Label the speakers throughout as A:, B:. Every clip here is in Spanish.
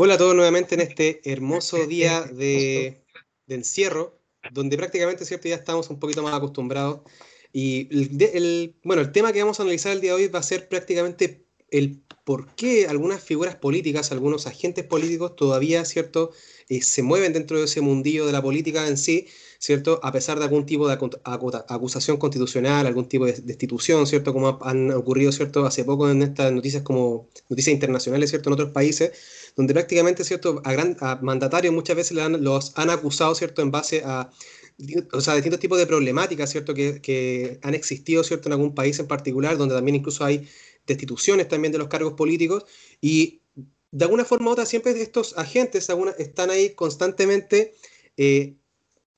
A: Hola a todos nuevamente en este hermoso día de, encierro, donde prácticamente ¿cierto? ya estamos un poquito más acostumbrados. Y el, bueno, el tema que vamos a analizar el día de hoy va a ser prácticamente el por qué algunas figuras políticas, algunos agentes políticos todavía ¿cierto? Eh, se mueven dentro de ese mundillo de la política en sí, ¿cierto? A pesar de algún tipo de acusación constitucional, algún tipo de destitución, ¿cierto? Como han ocurrido, ¿cierto? Hace poco en estas noticias como noticias internacionales, ¿cierto? En otros países, donde prácticamente, ¿cierto? A, gran, mandatarios muchas veces los han acusado, ¿cierto? En base a o sea, distintos tipos de problemáticas, ¿cierto? Que, que, han existido, ¿cierto? En algún país en particular, donde también incluso hay destituciones también de los cargos políticos y de alguna forma u otra siempre estos agentes están ahí constantemente eh,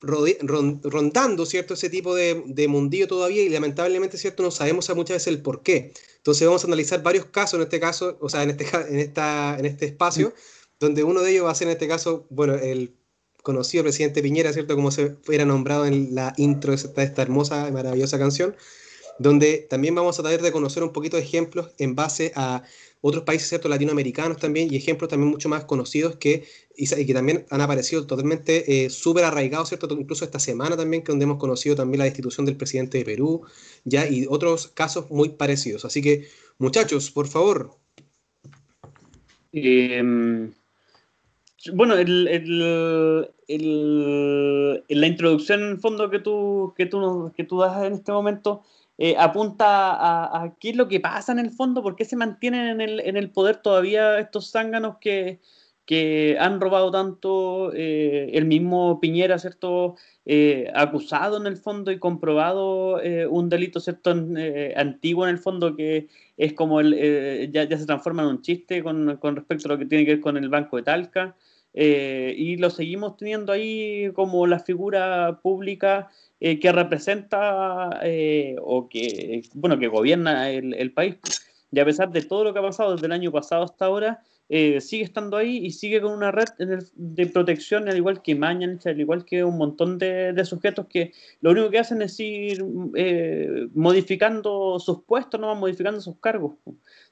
A: rondando cierto ese tipo de, de, mundillo todavía y lamentablemente cierto no sabemos muchas veces el por qué. Entonces vamos a analizar varios casos en este caso o sea en este en esta en este espacio donde uno de ellos va a ser en este caso bueno el conocido presidente Piñera cierto como se fuera nombrado en la intro de esta, esta hermosa y maravillosa canción donde también vamos a tratar de conocer un poquito de ejemplos en base a otros países ¿cierto? latinoamericanos también y ejemplos también mucho más conocidos que, y, que también han aparecido totalmente eh, súper arraigados, ¿cierto? incluso esta semana también, que donde hemos conocido también la destitución del presidente de Perú ya y otros casos muy parecidos. Así que, muchachos, por favor.
B: Em, bueno, el, el, la introducción en fondo que tú, que tú, que tú das en este momento eh, apunta a, qué es lo que pasa en el fondo, por qué se mantienen en el, en el poder todavía estos zánganos que, que han robado tanto, eh, el mismo Piñera, ¿cierto? Eh, acusado en el fondo y comprobado un delito, ¿cierto? antiguo en el fondo que es como el, ya, ya, se transforma en un chiste con, con, respecto a lo que tiene que ver con el Banco de Talca. y lo seguimos teniendo ahí como la figura pública eh, que representa eh, o que, bueno, que gobierna el, país. Y a pesar de todo lo que ha pasado desde el año pasado hasta ahora, eh, sigue estando ahí y sigue con una red de protección, al igual que Mañanich, al igual que un montón de, sujetos que lo único que hacen es ir modificando sus puestos, nomás modificando sus cargos.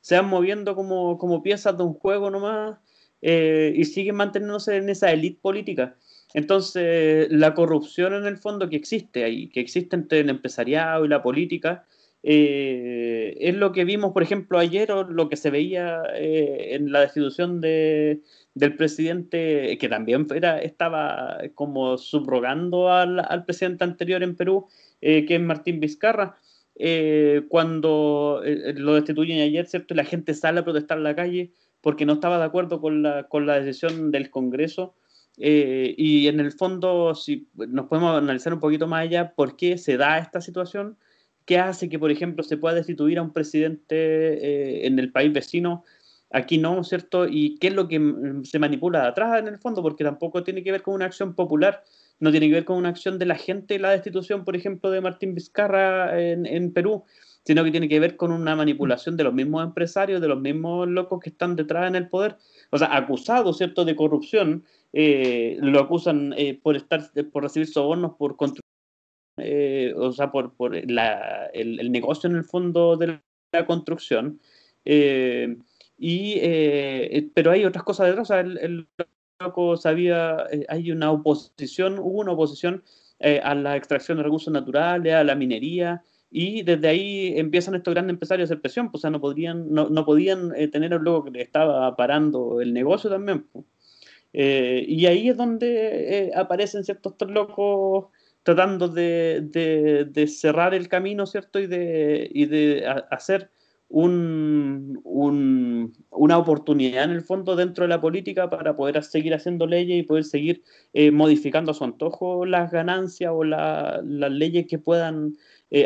B: Se van moviendo como, como piezas de un juego nomás y siguen manteniéndose en esa élite política. Entonces, la corrupción en el fondo que existe ahí, que existe entre el empresariado y la política, eh, es lo que vimos, por ejemplo, ayer o lo que se veía eh, en la destitución de, del presidente, que también era, estaba como subrogando al, al presidente anterior en Perú, eh, que es Martín Vizcarra. cuando lo destituyen ayer, ¿cierto? la gente sale a protestar en la calle porque no estaba de acuerdo con la, con la decisión del Congreso eh, y en el fondo, si nos podemos analizar un poquito más allá, ¿por qué se da esta situación? ¿Qué hace que, por ejemplo, se pueda destituir a un presidente eh, en el país vecino? Aquí no, ¿cierto? ¿Y qué es lo que se manipula de atrás en el fondo? Porque tampoco tiene que ver con una acción popular, no tiene que ver con una acción de la gente, la destitución, por ejemplo, de Martín Vizcarra en, en Perú, sino que tiene que ver con una manipulación de los mismos empresarios, de los mismos locos que están detrás en el poder, o sea, acusados, ¿cierto?, de corrupción, eh, lo acusan eh, por estar por recibir sobornos por construir eh, o sea por, por la, el, negocio en el fondo de la construcción y pero hay otras cosas detrás o el, loco sabía hay una oposición hubo una oposición a la extracción de recursos naturales a la minería y desde ahí empiezan estos grandes empresarios a hacer presión, pues, o sea, no, podrían, no, no podían tener al loco que le estaba parando el negocio también. Pues. Eh, y ahí es donde eh, aparecen ciertos locos tratando de, de, cerrar el camino, ¿cierto? Y de, y de hacer un, un, una oportunidad en el fondo dentro de la política para poder seguir haciendo leyes y poder seguir eh, modificando a su antojo las ganancias o las leyes que puedan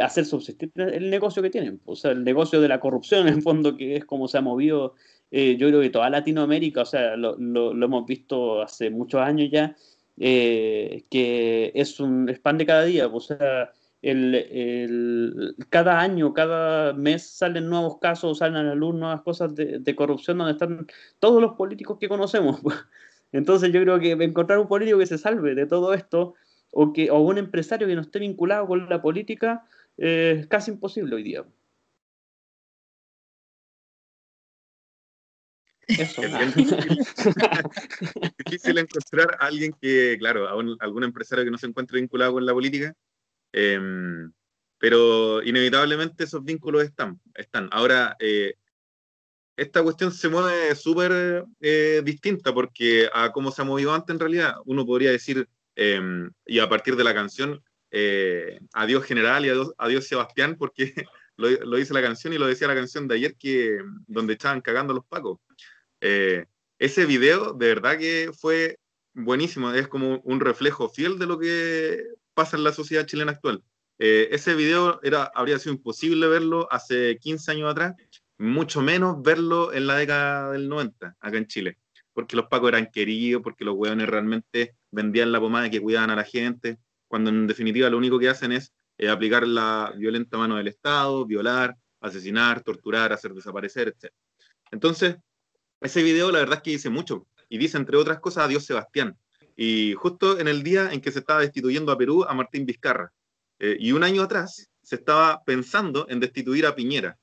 B: hacer subsistir el negocio que tienen. O sea, el negocio de la corrupción en el fondo, que es como se ha movido, eh, yo creo que toda Latinoamérica, o sea, lo, lo, hemos visto hace muchos años ya, eh, que es un spam de cada día. O sea, el, cada año, cada mes salen nuevos casos, salen a la luz nuevas cosas de, corrupción donde están todos los políticos que conocemos. Entonces yo creo que encontrar un político que se salve de todo esto o, que, o un empresario que no esté vinculado con la política eh, es casi imposible hoy día.
C: Eso. Es difícil. difícil encontrar a alguien que, claro, a algún empresario que no se encuentre vinculado con la política, Em, pero inevitablemente esos vínculos están. están. Ahora, eh, esta cuestión se mueve súper eh, distinta porque a cómo se ha movido antes en realidad, uno podría decir, em, y a partir de la canción, eh, adiós general y adiós, Sebastián, porque lo, lo, dice la canción y lo decía la canción de ayer, que donde estaban cagando los pacos. Ese video de verdad que fue buenísimo, es como un reflejo fiel de lo que pasa en la sociedad chilena actual. Eh, ese video era, habría sido imposible verlo hace 15 años atrás, mucho menos verlo en la década del 90, acá en Chile, porque los pacos eran queridos, porque los hueones realmente vendían la pomada que cuidaban a la gente, cuando en definitiva lo único que hacen es eh, aplicar la violenta mano del Estado, violar, asesinar, torturar, hacer desaparecer, etc. Entonces, ese video la verdad es que dice mucho, y dice entre otras cosas adiós Sebastián, y justo en el día en que se estaba destituyendo a Perú a Martín Vizcarra. Eh, y un año atrás se estaba pensando en destituir a Piñera.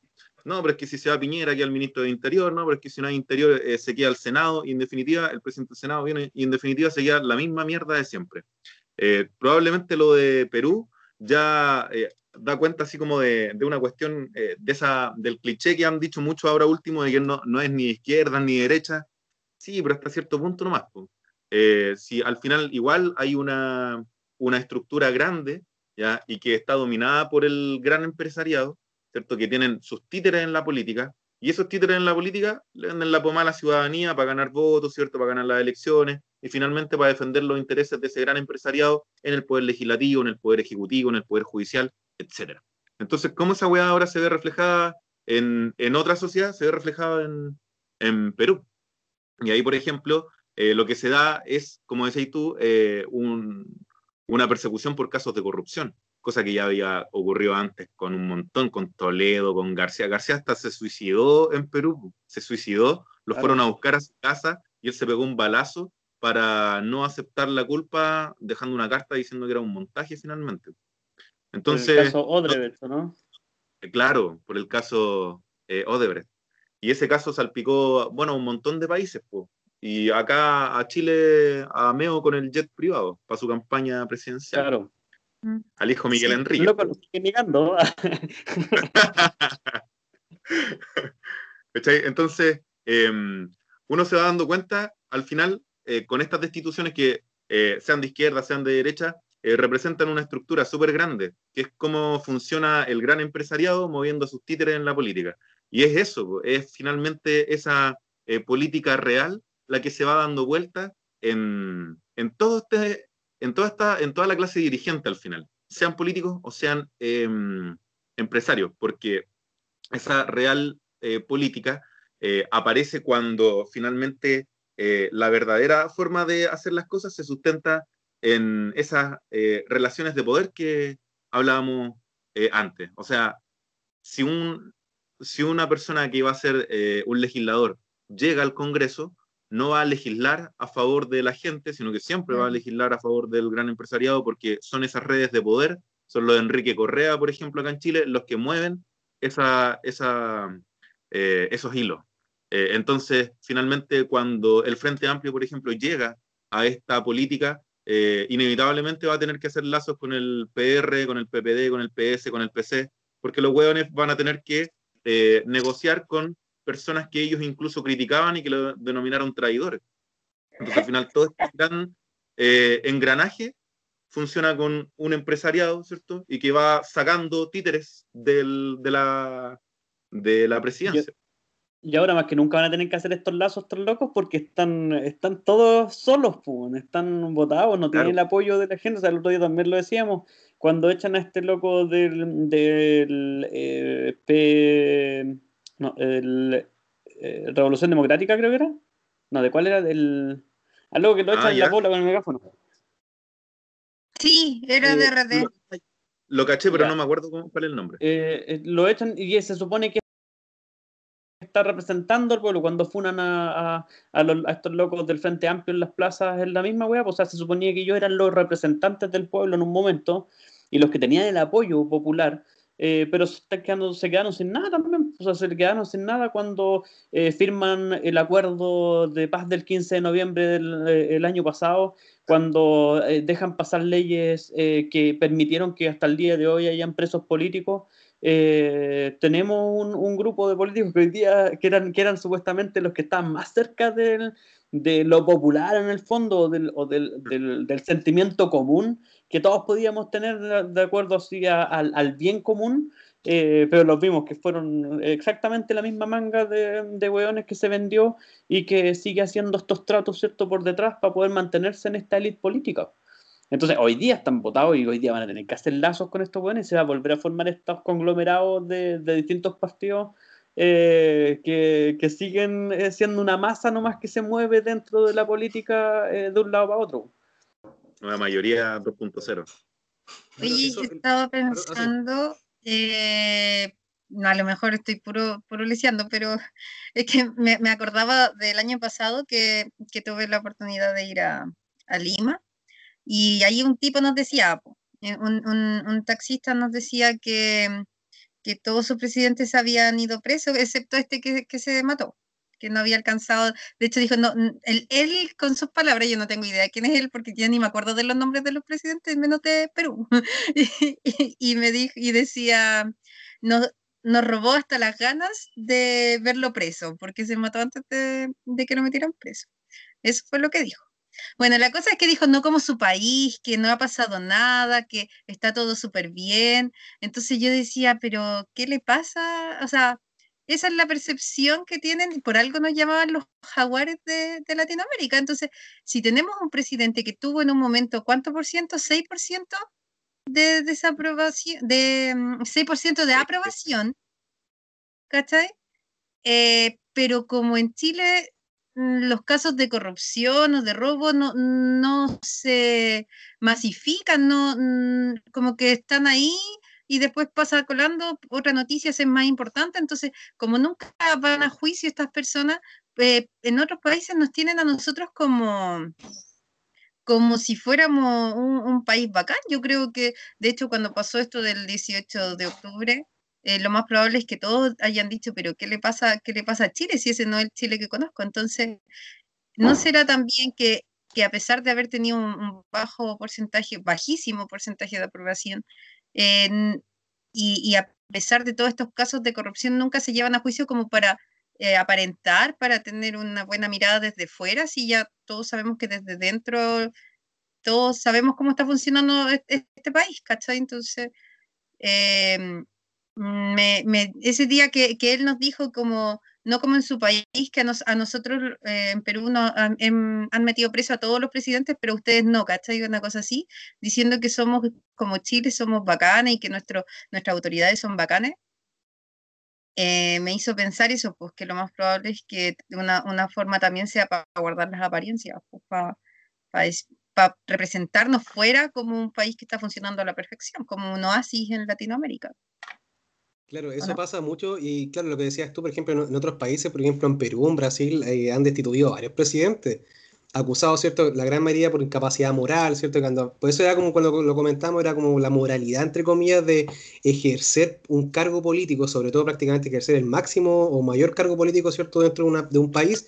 C: No, pero es que si se va Piñera queda el ministro de Interior, no, pero es que si no hay Interior eh, se queda el Senado, y en definitiva el presidente del Senado viene, y en definitiva se queda la misma mierda de siempre. Eh, probablemente lo de Perú ya da cuenta así como de, de una cuestión de esa, del cliché que han dicho mucho ahora último de que no, no es ni izquierda ni derecha. Sí, pero hasta cierto punto nomás. Eh, si al final igual hay una, una estructura grande ¿ya? y que está dominada por el gran empresariado, ¿cierto? que tienen sus títeres en la política, y esos títeres en la política le venden la pomada a la ciudadanía para ganar votos, ¿cierto? para ganar las elecciones, y finalmente para defender los intereses de ese gran empresariado en el poder legislativo, en el poder ejecutivo, en el poder judicial, etc. Entonces, ¿cómo esa weá ahora se ve reflejada en, en otra sociedad? Se ve reflejada en, en Perú. Y ahí, por ejemplo, eh, lo que se da es, como decís tú, eh, una persecución por casos de corrupción, cosa que ya había ocurrido antes con un montón, con Toledo, con García. García hasta se suicidó en Perú, se suicidó, lo fueron a buscar a su casa y él se pegó un balazo para no aceptar la culpa, dejando una carta diciendo que era un montaje finalmente. Entonces, por el caso Odebrecht, ¿no? Eh, claro, por el caso Odebrecht. Y ese caso salpicó, bueno, un montón de países, pues y acá a Chile a Meo con el jet privado para su campaña presidencial. Claro. Al hijo Miguel Enrique. Loco, lo negando. Entonces, em, uno se va dando cuenta al final eh, con estas destituciones que eh, sean de izquierda, sean de derecha, eh, representan una estructura súper grande, que es cómo funciona el gran empresariado moviendo sus títeres en la política. Y es eso, es finalmente esa política real la que se va dando vuelta en, todo este, en, toda esta, en toda la clase dirigente al final, sean políticos o sean em, empresarios, porque esa real eh, política eh, aparece cuando finalmente eh, la verdadera forma de hacer las cosas se sustenta en esas relaciones de poder que hablábamos antes. O sea, si, un, si una persona que iba a ser un legislador llega al Congreso, no va a legislar a favor de la gente, sino que siempre va a legislar a favor del gran empresariado porque son esas redes de poder, son los de Enrique Correa, por ejemplo, acá en Chile, los que mueven esa, esa, eh, esos hilos. Eh, entonces, finalmente, cuando el Frente Amplio, por ejemplo, llega a esta política, eh, inevitablemente va a tener que hacer lazos con el PR, con el PPD, con el PS, con el PC, porque los hueones van a tener que negociar con personas que ellos incluso criticaban y que lo denominaron traidores. Entonces, al final, todo este gran eh, engranaje funciona con un empresariado, ¿cierto? Y que va sacando títeres del, de, la, de la presidencia.
B: Y ahora más que nunca van a tener que hacer estos lazos tan locos porque están, están todos solos, están votados, no tienen el apoyo de la gente. O sea, el otro día también lo decíamos, cuando echan a este loco del, del eh, P, no, el, eh, Revolución Democrática creo que era. No, ¿de cuál era? Del... Algo que lo echan ah, en la bola con el megáfono.
D: Sí, era de RD.
C: Lo, caché, pero no me acuerdo cómo, cuál es el nombre.
B: lo echan y se supone que está representando al pueblo. Cuando funan a, estos locos del Frente Amplio en las plazas en la misma wea, pues, o sea, se suponía que ellos eran los representantes del pueblo en un momento y los que tenían el apoyo popular. Eh, pero se, quedando, se quedaron sin nada también, o sea, se quedaron sin nada cuando eh, firman el acuerdo de paz del 15 de noviembre del eh, año pasado, cuando dejan pasar leyes que permitieron que hasta el día de hoy hayan presos políticos, eh, tenemos un, grupo de políticos que hoy día que eran, que eran supuestamente los que estaban más cerca del, de lo popular en el fondo del, o del, del, sentimiento común que todos podíamos tener de, acuerdo así al, al, bien común, eh, pero los vimos que fueron exactamente la misma manga de, de hueones que se vendió y que sigue haciendo estos tratos ¿cierto? por detrás para poder mantenerse en esta élite política. Entonces, hoy día están votados y hoy día van a tener que hacer lazos con estos buenos y se va a volver a formar estos conglomerados de, distintos partidos eh, que, siguen eh, siendo una masa nomás que se mueve dentro de la política eh, de un lado para otro.
C: La mayoría 2.0.
D: Oye, yo estaba pensando, a lo mejor estoy puro, puro lisiando, pero es que me, acordaba del año pasado que, tuve la oportunidad de ir a Lima y ahí un tipo nos decía, eh, un, taxista nos decía que, que, todos sus presidentes habían ido presos, excepto este que, se mató, que no había alcanzado, de hecho dijo, no, él, con sus palabras, yo no tengo idea quién es él, porque ya ni me acuerdo de los nombres de los presidentes, menos de Perú, y, me dijo, y decía, no, nos robó hasta las ganas de verlo preso, porque se mató antes de que lo metieran preso. Eso fue lo que dijo. Bueno, la cosa es que dijo no como su país, que no ha pasado nada, que está todo súper bien. Entonces yo decía, pero ¿qué le pasa? O sea, esa es la percepción que tienen y por algo nos llamaban los jaguares de, Latinoamérica. Entonces, si tenemos un presidente que tuvo en un momento, ¿cuánto por ciento? ¿6% de desaprobación? De, 6% mm, de aprobación, ¿cachai? Eh, pero como en Chile los casos de corrupción o de robo no, no se masifican, no, mm, como que están ahí y después pasa colando, otra noticia es más importante, entonces como nunca van a juicio estas personas, eh, en otros países nos tienen a nosotros como como si fuéramos un, un, país bacán. Yo creo que, de hecho, cuando pasó esto del 18 de octubre, eh, lo más probable es que todos hayan dicho, pero ¿qué le pasa, qué le pasa a Chile si ese no es el Chile que conozco? Entonces, ¿no será también que, que a pesar de haber tenido un, bajo porcentaje, bajísimo porcentaje de aprobación, y, a pesar de todos estos casos de corrupción, nunca se llevan a juicio como para eh, aparentar, para tener una buena mirada desde fuera, si ya todos sabemos que desde dentro, todos sabemos cómo está funcionando este, este país, ¿cachai? Entonces, eh, me, ese día que, que, él nos dijo como, no como en su país, que a, nosotros eh, en Perú no, em, han, metido preso a todos los presidentes, pero ustedes no, ¿cachai? Una cosa así, diciendo que somos como Chile, somos bacanes y que nuestro, nuestras autoridades son bacanes. Eh, me hizo pensar eso, pues que lo más probable es que una, una forma también sea para guardar las apariencias, pues, para, para representarnos fuera como un país que está funcionando a la perfección, como un oasis en Latinoamérica.
A: Claro, eso pasa mucho y claro, lo que decías tú, por ejemplo, en, otros países, por ejemplo en Perú, en Brasil, eh, han destituido varios presidentes, acusados, ¿cierto? La gran mayoría por incapacidad moral, ¿cierto? Cuando, por eso era como cuando lo comentamos, era como la moralidad, entre comillas, de ejercer un cargo político, sobre todo prácticamente ejercer el máximo o mayor cargo político, ¿cierto? Dentro de, una, de un país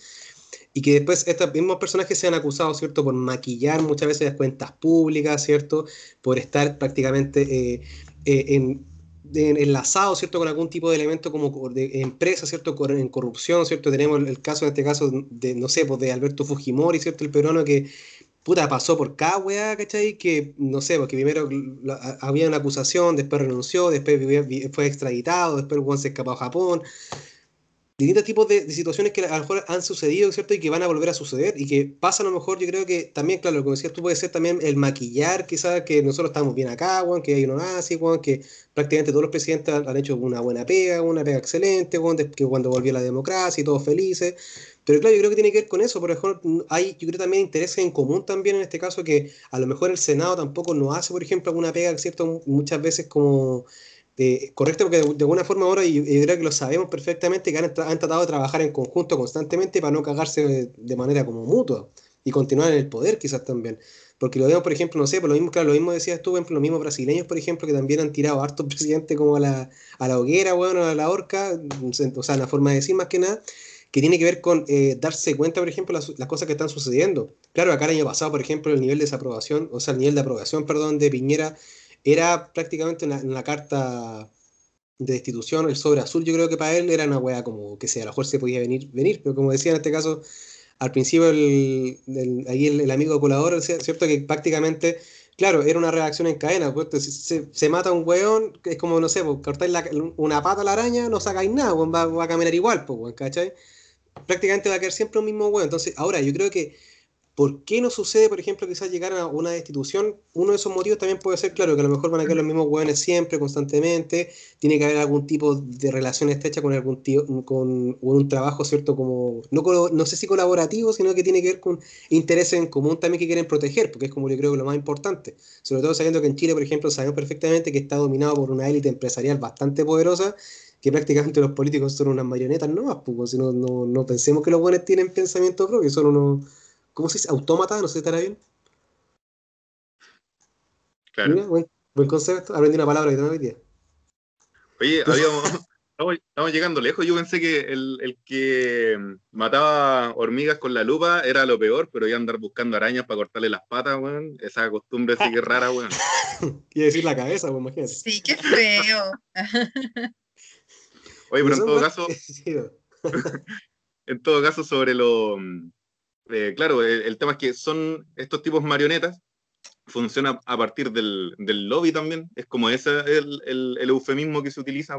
A: y que después estos mismos personajes sean acusados, ¿cierto?, por maquillar muchas veces las cuentas públicas, ¿cierto?, por estar prácticamente eh, eh, en, enlazado, ¿cierto?, con algún tipo de elemento como de empresa, ¿cierto?, en corrupción, ¿cierto? Tenemos el caso, en este caso, de, no sé, pues de Alberto Fujimori, ¿cierto?, el peruano que, puta, pasó por cada weá, ¿cachai? Que, no sé, porque primero había una acusación, después renunció, después fue extraditado, después el se escapó a Japón. Distintos tipos de, situaciones que a lo mejor han sucedido, ¿cierto? Y que van a volver a suceder y que pasa a lo mejor, yo creo que también, claro, lo que decías tú puede ser también el maquillar, quizás que nosotros estamos bien acá, Juan, que hay uno así, Juan, que prácticamente todos los presidentes han, hecho una buena pega, una pega excelente, Juan, que cuando volvió la democracia y todos felices. Pero claro, yo creo que tiene que ver con eso, por ejemplo, hay, yo creo también intereses en común también en este caso que a lo mejor el Senado tampoco no hace, por ejemplo, alguna pega, ¿cierto? Muchas veces como correcto, porque de, alguna forma ahora, y yo, creo que lo sabemos perfectamente, que han, tratado de trabajar en conjunto constantemente para no cagarse de, manera como mutua y continuar en el poder quizás también. Porque lo vemos, por ejemplo, no sé, por lo mismo, claro, lo mismo decías tú, los mismos brasileños, por ejemplo, que también han tirado a hartos presidentes como a la, a la hoguera, bueno, a la horca, o sea, la forma de decir más que nada, que tiene que ver con eh, darse cuenta, por ejemplo, las, las, cosas que están sucediendo. Claro, acá el año pasado, por ejemplo, el nivel de desaprobación, o sea, el nivel de aprobación, perdón, de Piñera era prácticamente una, carta de destitución, el sobre azul, yo creo que para él era una weá como que sea, a lo mejor se podía venir, venir, pero como decía en este caso, al principio el, ahí el, amigo colador, ¿cierto? Que prácticamente, claro, era una reacción en cadena, pues, se, mata un weón, es como, no sé, pues, cortáis una pata a la araña, no sacáis nada, va, va, a caminar igual, pues, ¿cachai? Prácticamente va a quedar siempre un mismo weón, entonces, ahora, yo creo que ¿Por qué no sucede, por ejemplo, quizás llegar a una destitución? Uno de esos motivos también puede ser, claro, que a lo mejor van a quedar los mismos hueones siempre, constantemente. Tiene que haber algún tipo de relación estrecha con algún tío, con un trabajo, ¿cierto? Como, no, no sé si colaborativo, sino que tiene que ver con intereses en común también que quieren proteger, porque es como yo creo que lo más importante. Sobre todo sabiendo que en Chile, por ejemplo, sabemos perfectamente que está dominado por una élite empresarial bastante poderosa que prácticamente los políticos son unas marionetas no pues, si no, no, no pensemos que los buenos tienen pensamiento propio, son unos ¿Cómo se dice? Autómata, no sé si estará bien.
C: Claro.
A: buen, concepto. Aprendí una palabra que tengo hoy día.
C: Oye, estamos, llegando lejos. Yo pensé que el, que mataba hormigas con la lupa era lo peor, pero iba a andar buscando arañas para cortarle las patas, weón. Esa costumbre sí que es rara, weón.
A: Quiere decir la cabeza, weón, imagínate.
D: Sí, qué feo.
C: Oye, pero en todo caso. en todo caso, sobre lo eh, claro, el, tema es que son estos tipos marionetas, funciona a partir del, lobby también, es como ese el, eufemismo que se utiliza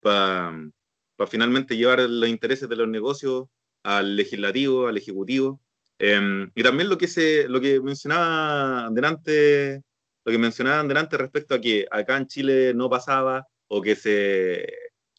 C: para finalmente llevar los intereses de los negocios al legislativo, al ejecutivo. Em, y también lo que, se, lo que mencionaba delante, lo que mencionaban delante respecto a que acá en Chile no pasaba o que se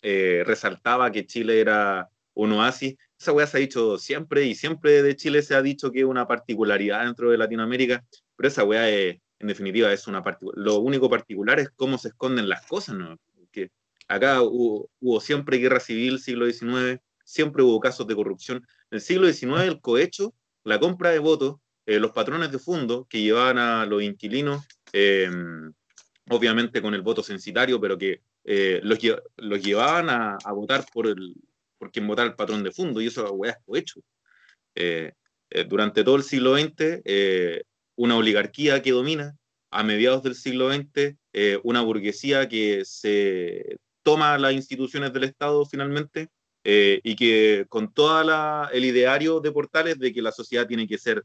C: eh, resaltaba que Chile era un oasis esa weá se ha dicho siempre y siempre de Chile se ha dicho que es una particularidad dentro de Latinoamérica, pero esa weá es, en definitiva es una Lo único particular es cómo se esconden las cosas, ¿no? Que acá hubo, siempre guerra civil, siglo XIX, siempre hubo casos de corrupción. En el siglo XIX el cohecho, la compra de votos, eh, los patrones de fondo que llevaban a los inquilinos, em, obviamente con el voto censitario, pero que eh, los, los, llevaban a, a votar por el, por quien votar el patrón de fondo, y eso es hecho. Eh, eh, durante todo el siglo XX, eh, una oligarquía que domina, a mediados del siglo XX, una burguesía que se toma las instituciones del Estado finalmente y que con todo el ideario de Portales de que la sociedad tiene que ser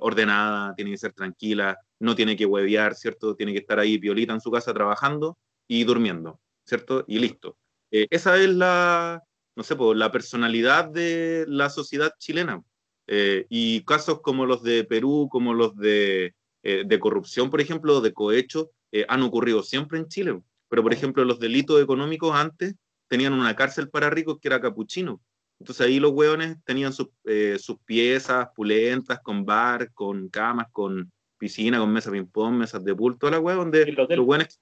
C: ordenada, tiene que ser tranquila, no tiene que huevear, ¿cierto? Tiene que estar ahí piolita en su casa trabajando y durmiendo, ¿cierto? Y listo. esa es la, no sé, por la personalidad de la sociedad chilena. Eh, y casos como los de Perú, como los de, eh, de corrupción, por ejemplo, de cohecho, eh, han ocurrido siempre en Chile. Pero, por ejemplo, los delitos económicos antes tenían una cárcel para ricos que era capuchino. Entonces ahí los hueones tenían sus, sus piezas pulentas, con bar, con camas, con piscina, con mesas ping-pong, mesas de pool, toda la hueá, donde los hueones,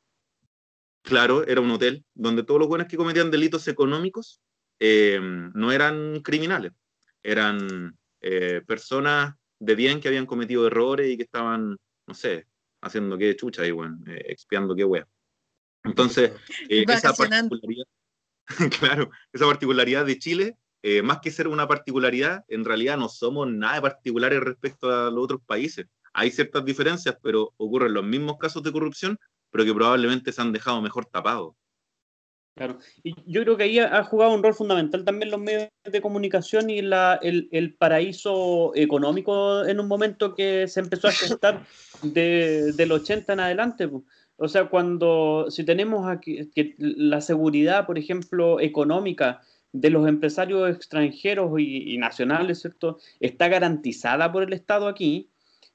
C: claro, era un hotel, donde todos los hueones que cometían delitos económicos eh, no eran criminales, eran eh, personas de bien que habían cometido errores y que estaban, no sé, haciendo qué chucha y bueno, eh, expiando qué wea. Entonces, esa particularidad, claro, esa particularidad de Chile, más que ser una particularidad, en realidad no somos nada particulares respecto a los otros países. Hay ciertas diferencias, pero ocurren los mismos casos de corrupción, pero que probablemente se han dejado mejor tapados.
B: Claro, y yo creo que ahí ha, jugado un rol fundamental también los medios de comunicación y la, el, el, paraíso económico en un momento que se empezó a gestar de, del 80 en adelante. O sea, cuando si tenemos aquí que la seguridad, por ejemplo, económica de los empresarios extranjeros y, nacionales, ¿cierto? Está garantizada por el Estado aquí,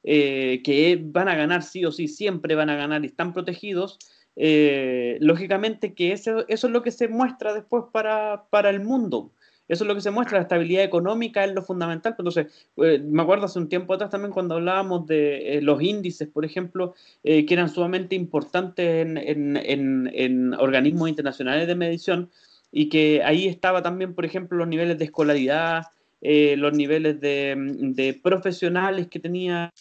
B: eh, que van a ganar sí o sí, siempre van a ganar y están protegidos, eh, lógicamente que eso, eso, es lo que se muestra después para, para el mundo. Eso es lo que se muestra, la estabilidad económica es lo fundamental. Pues, entonces, eh, me acuerdo hace un tiempo atrás también cuando hablábamos de eh, los índices, por ejemplo, eh, que eran sumamente importantes en, organismos internacionales de medición y que ahí estaba también, por ejemplo, los niveles de escolaridad, los niveles de, de, profesionales que tenía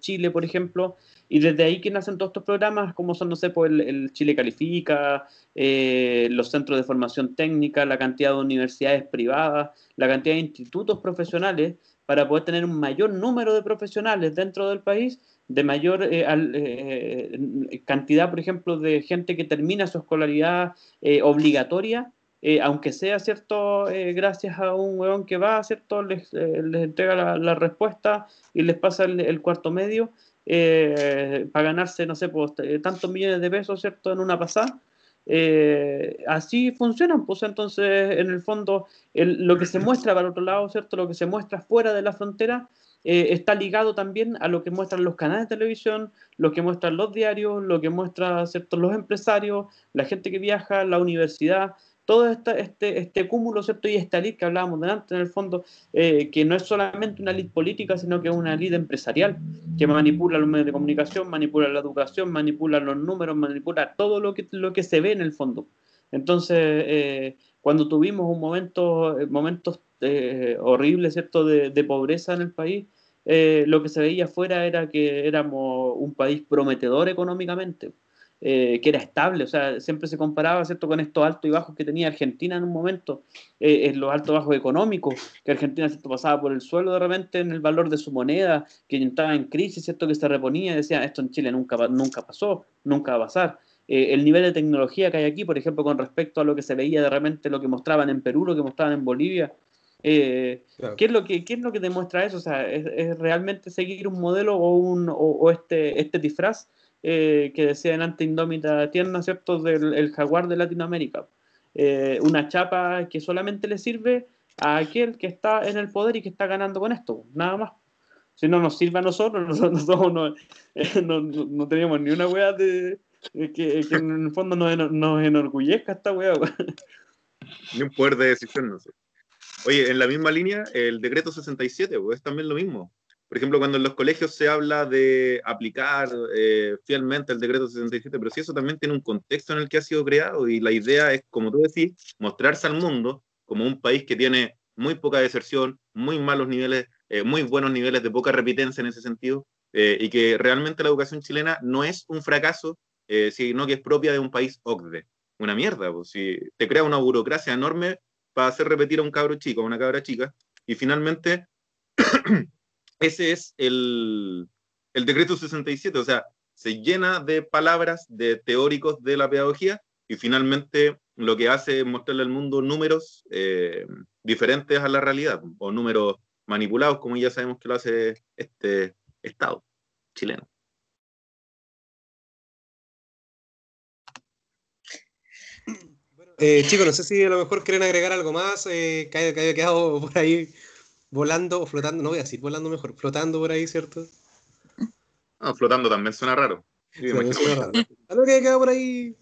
B: Chile, por ejemplo, y desde ahí que nacen todos estos programas, como son, no sé, pues el, Chile Califica, eh, los centros de formación técnica, la cantidad de universidades privadas, la cantidad de institutos profesionales, para poder tener un mayor número de profesionales dentro del país, de mayor eh, eh, cantidad, por ejemplo, de gente que termina su escolaridad obligatoria. Aunque sea cierto, gracias a un hueón que va, cierto, les, les entrega la, respuesta y les pasa el cuarto medio, eh, para ganarse, no sé, pues, eh, tantos millones de pesos, ¿cierto?, en una pasada. Eh, así funcionan, pues entonces, en el fondo, lo que se muestra para otro lado, ¿cierto?, lo que se muestra fuera de la frontera, está ligado también a lo que muestran los canales de televisión, lo que muestran los diarios, lo que muestran ¿cierto? los empresarios, la gente que viaja, la universidad todo este, este cúmulo, ¿cierto? Y esta elite que hablábamos delante, en el fondo, eh, que no es solamente una elite política, sino que es una elite empresarial, que manipula los medios de comunicación, manipula la educación, manipula los números, manipula todo lo que, lo que se ve en el fondo. Entonces, eh, cuando tuvimos un momento, eh, momentos horribles, de, de, pobreza en el país, lo que se veía afuera era que éramos un país prometedor económicamente eh, que era estable, o sea, siempre se comparaba, ¿cierto?, con estos altos y bajos que tenía Argentina en un momento, eh, en los altos y bajos económicos, que Argentina, ¿cierto?, pasaba por el suelo de repente en el valor de su moneda, que estaba en crisis, ¿cierto?, que se reponía decía, esto en Chile nunca, nunca pasó, nunca va a pasar. Eh, el nivel de tecnología que hay aquí, por ejemplo, con respecto a lo que se veía de repente, lo que mostraban en Perú, lo que mostraban en Bolivia, ¿qué, es lo que, ¿Qué es lo que demuestra eso? O sea, ¿es, realmente seguir un modelo o, un, o, este, este disfraz eh, que decía delante Indómita Tierna, ¿cierto? Del el jaguar de Latinoamérica. Eh, una chapa que solamente le sirve a aquel que está en el poder y que está ganando con esto, nada más. Si no nos sirve a nosotros, nosotros no, eh, no, no, teníamos ni una weá de, que, que, en el fondo nos, nos enorgullezca esta weá.
C: Ni un poder de decisión, no sé. Oye, en la misma línea, el decreto 67, pues, es también lo mismo. Por ejemplo, cuando en los colegios se habla de aplicar eh, fielmente el decreto 67, pero si eso también tiene un contexto en el que ha sido creado y la idea es, como tú decís, mostrarse al mundo como un país que tiene muy poca deserción, muy malos niveles, eh, muy buenos niveles de poca repitencia en ese sentido, eh, y que realmente la educación chilena no es un fracaso, sino que es propia de un país OCDE. Una mierda, pues, si te crea una burocracia enorme para hacer repetir a un cabro chico, a una cabra chica, y finalmente ese es el, decreto 67, o sea, se llena de palabras de teóricos de la pedagogía y finalmente lo que hace es mostrarle al mundo números eh, diferentes a la realidad o números manipulados, como ya sabemos que lo hace este Estado chileno.
A: Eh, chicos, no sé si a lo mejor quieren agregar algo más eh, que haya quedado por ahí volando o flotando, no voy a decir volando mejor, flotando por ahí, ¿cierto?
C: No, flotando también suena raro.
A: Algo que haya quedado por ahí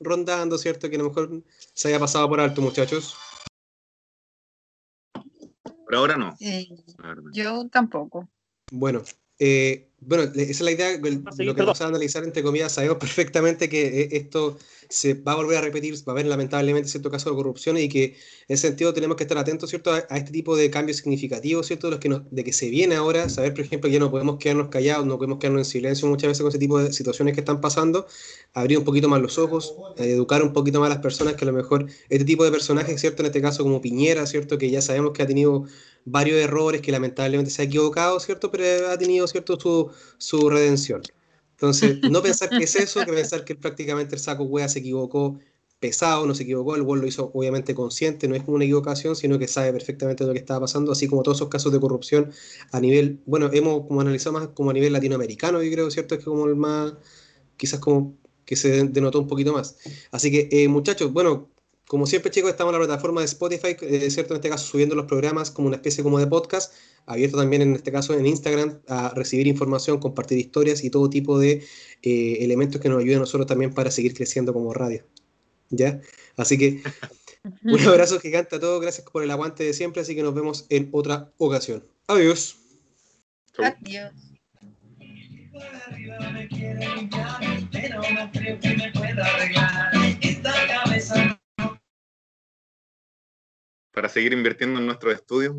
A: rondando, ¿cierto? Que a lo mejor se haya pasado por alto, muchachos.
C: Por ahora no.
D: Eh, yo tampoco.
A: Bueno, eh, bueno, esa es la idea, lo que vamos a analizar entre comillas, sabemos perfectamente que eh, esto se va a volver a repetir, va a haber lamentablemente cierto caso de corrupción y que en ese sentido tenemos que estar atentos, ¿cierto?, a, este tipo de cambios significativos, ¿cierto?, de, los que de que se viene ahora, saber, por ejemplo, que ya no podemos quedarnos callados, no podemos quedarnos en silencio muchas veces con ese tipo de situaciones que están pasando, abrir un poquito más los ojos, educar un poquito más a las personas que a lo mejor este tipo de personajes, ¿cierto?, en este caso como Piñera, ¿cierto?, que ya sabemos que ha tenido varios errores, que lamentablemente se ha equivocado, ¿cierto?, pero ha tenido, ¿cierto?, su, su redención. Entonces, no pensar que es eso, que pensar que prácticamente el saco wea se equivocó pesado, no se equivocó, el gol lo hizo obviamente consciente, no es como una equivocación, sino que sabe perfectamente lo que estaba pasando, así como todos esos casos de corrupción a nivel, bueno, hemos como analizado más como a nivel latinoamericano, yo creo, ¿cierto? Es que como el más, quizás como que se denotó un poquito más. Así que, eh, muchachos, bueno, como siempre, chicos, estamos en la plataforma de Spotify, eh, ¿cierto? En este caso, subiendo los programas como una especie como de podcast, abierto también en este caso en Instagram a recibir información, compartir historias y todo tipo de eh, elementos que nos ayuden a nosotros también para seguir creciendo como radio. ¿Ya? Así que un abrazo gigante a todos, gracias por el aguante de siempre, así que nos vemos en otra ocasión. Adiós.
E: Adiós.
C: Para seguir invirtiendo en nuestros estudios.